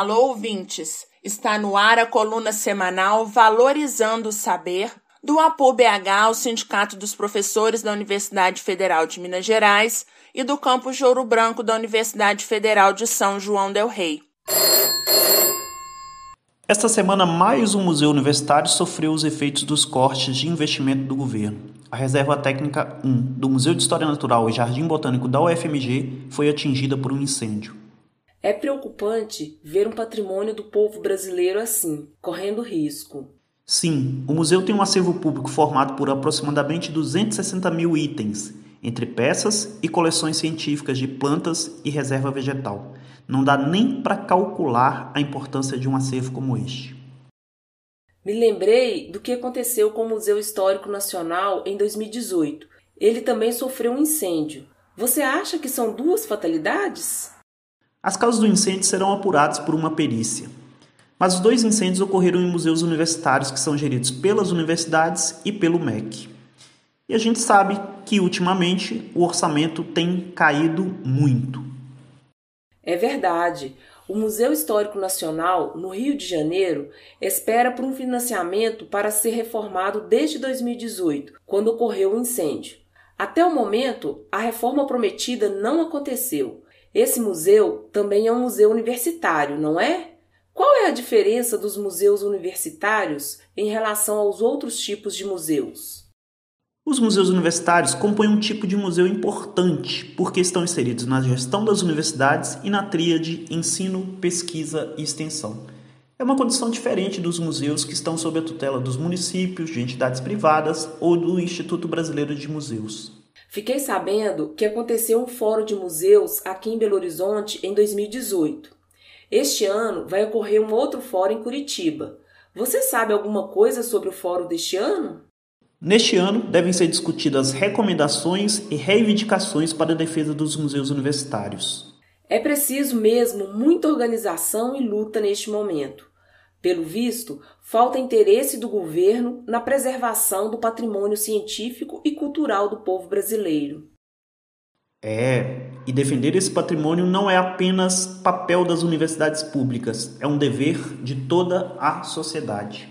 Alô, ouvintes! Está no ar a coluna semanal Valorizando o Saber, do APU-BH, o Sindicato dos Professores da Universidade Federal de Minas Gerais, e do Campus de Ouro Branco da Universidade Federal de São João del Rei. Esta semana, mais um museu universitário sofreu os efeitos dos cortes de investimento do governo. A Reserva Técnica 1 do Museu de História Natural e Jardim Botânico da UFMG foi atingida por um incêndio. É preocupante ver um patrimônio do povo brasileiro assim, correndo risco. Sim, o museu tem um acervo público formado por aproximadamente 260 mil itens, entre peças e coleções científicas de plantas e reserva vegetal. Não dá nem para calcular a importância de um acervo como este. Me lembrei do que aconteceu com o Museu Histórico Nacional em 2018. Ele também sofreu um incêndio. Você acha que são duas fatalidades? As causas do incêndio serão apuradas por uma perícia. Mas os dois incêndios ocorreram em museus universitários que são geridos pelas universidades e pelo MEC. E a gente sabe que ultimamente o orçamento tem caído muito. É verdade. O Museu Histórico Nacional, no Rio de Janeiro, espera por um financiamento para ser reformado desde 2018, quando ocorreu o incêndio. Até o momento, a reforma prometida não aconteceu. Esse museu também é um museu universitário, não é? Qual é a diferença dos museus universitários em relação aos outros tipos de museus? Os museus universitários compõem um tipo de museu importante porque estão inseridos na gestão das universidades e na tríade ensino, pesquisa e extensão. É uma condição diferente dos museus que estão sob a tutela dos municípios, de entidades privadas ou do Instituto Brasileiro de Museus. Fiquei sabendo que aconteceu um fórum de museus aqui em Belo Horizonte em 2018. Este ano vai ocorrer um outro fórum em Curitiba. Você sabe alguma coisa sobre o fórum deste ano? Neste ano, devem ser discutidas recomendações e reivindicações para a defesa dos museus universitários. É preciso mesmo muita organização e luta neste momento. Pelo visto, falta interesse do governo na preservação do patrimônio científico e cultural do povo brasileiro. É, e defender esse patrimônio não é apenas papel das universidades públicas, é um dever de toda a sociedade.